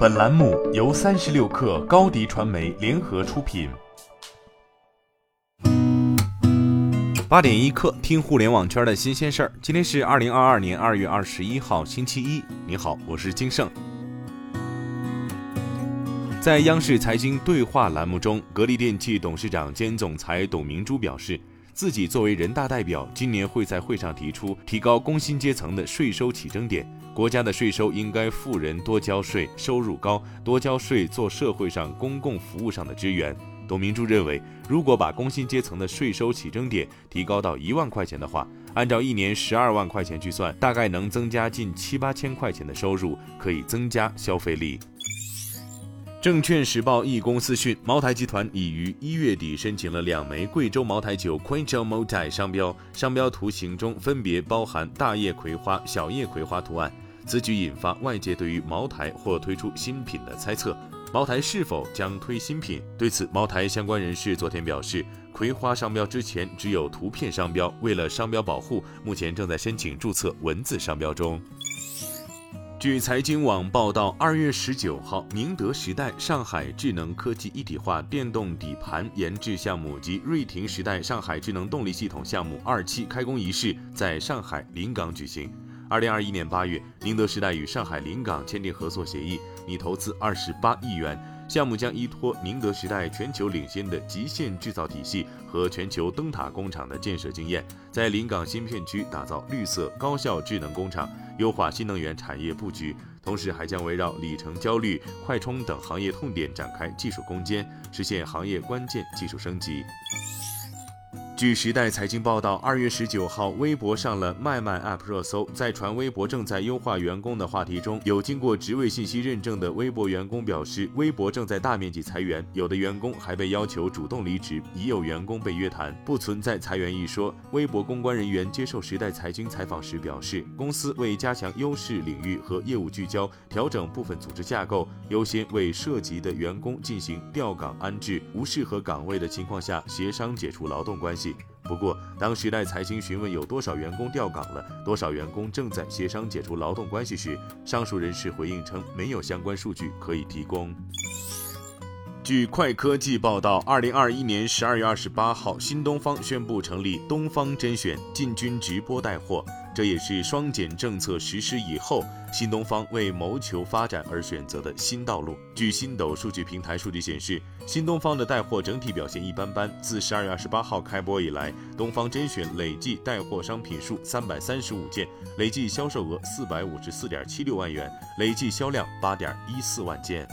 本栏目由三十六氪高低传媒联合出品。八点一刻，听互联网圈的新鲜事儿。今天是二零二二年二月二十一号，星期一。你好，我是金盛。在央视财经对话栏目中，格力电器董事长兼总裁董明珠表示，自己作为人大代表，今年会在会上提出提高工薪阶层的税收起征点。国家的税收应该富人多交税，收入高多交税，做社会上公共服务上的支援。董明珠认为，如果把工薪阶层的税收起征点提高到一万块钱的话，按照一年十二万块钱去算，大概能增加近七八千块钱的收入，可以增加消费力。证券时报一公司讯，茅台集团已于一月底申请了两枚贵州茅台酒 Quincho Motai 商标，商标图形中分别包含大叶葵花、小叶葵花图案。此举引发外界对于茅台或推出新品的猜测，茅台是否将推新品？对此，茅台相关人士昨天表示，葵花商标之前只有图片商标，为了商标保护，目前正在申请注册文字商标中。据财经网报道，二月十九号，宁德时代上海智能科技一体化电动底盘研制项目及瑞霆时代上海智能动力系统项目二期开工仪式在上海临港举行。二零二一年八月，宁德时代与上海临港签订合作协议，拟投资二十八亿元。项目将依托宁德时代全球领先的极限制造体系和全球灯塔工厂的建设经验，在临港新片区打造绿色高效智能工厂，优化新能源产业布局。同时，还将围绕里程焦虑、快充等行业痛点展开技术攻坚，实现行业关键技术升级。据时代财经报道，二月十九号，微博上了卖卖 App 热搜，在传微博正在优化员工的话题中，有经过职位信息认证的微博员工表示，微博正在大面积裁员，有的员工还被要求主动离职，已有员工被约谈，不存在裁员一说。微博公关人员接受时代财经采访时表示，公司为加强优势领域和业务聚焦，调整部分组织架构，优先为涉及的员工进行调岗安置，无适合岗位的情况下，协商解除劳动关系。不过，当时代财经询问有多少员工调岗了，多少员工正在协商解除劳动关系时，上述人士回应称没有相关数据可以提供。据快科技报道，二零二一年十二月二十八号，新东方宣布成立东方甄选，进军直播带货。这也是双减政策实施以后，新东方为谋求发展而选择的新道路。据新斗数据平台数据显示，新东方的带货整体表现一般般。自十二月二十八号开播以来，东方甄选累计带货商品数三百三十五件，累计销售额四百五十四点七六万元，累计销量八点一四万件。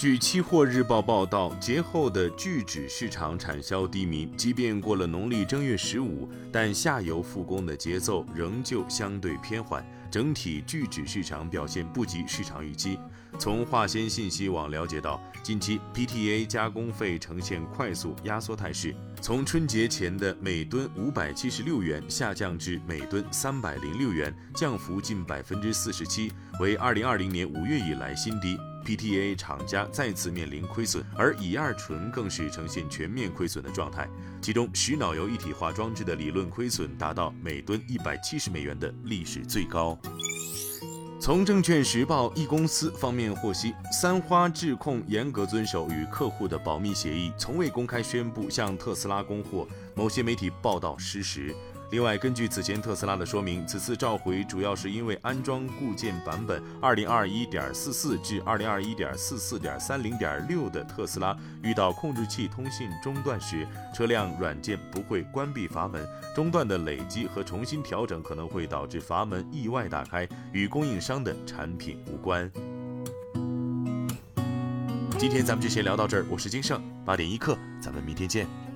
据期货日报报道，节后的聚酯市场产销低迷，即便过了农历正月十五，但下游复工的节奏仍旧相对偏缓，整体聚酯市场表现不及市场预期。从化纤信息网了解到，近期 PTA 加工费呈现快速压缩态势，从春节前的每吨五百七十六元下降至每吨三百零六元，降幅近百分之四十七，为二零二零年五月以来新低。PTA 厂家再次面临亏损，而乙二醇更是呈现全面亏损的状态。其中，石脑油一体化装置的理论亏损达到每吨一百七十美元的历史最高。从证券时报一公司方面获悉，三花智控严格遵守与客户的保密协议，从未公开宣布向特斯拉供货。某些媒体报道失实。另外，根据此前特斯拉的说明，此次召回主要是因为安装固件版本二零二一点四四至二零二一点四四点三零点六的特斯拉遇到控制器通信中断时，车辆软件不会关闭阀门，中断的累积和重新调整可能会导致阀门意外打开，与供应商的产品无关。今天咱们就先聊到这儿，我是金盛八点一刻，咱们明天见。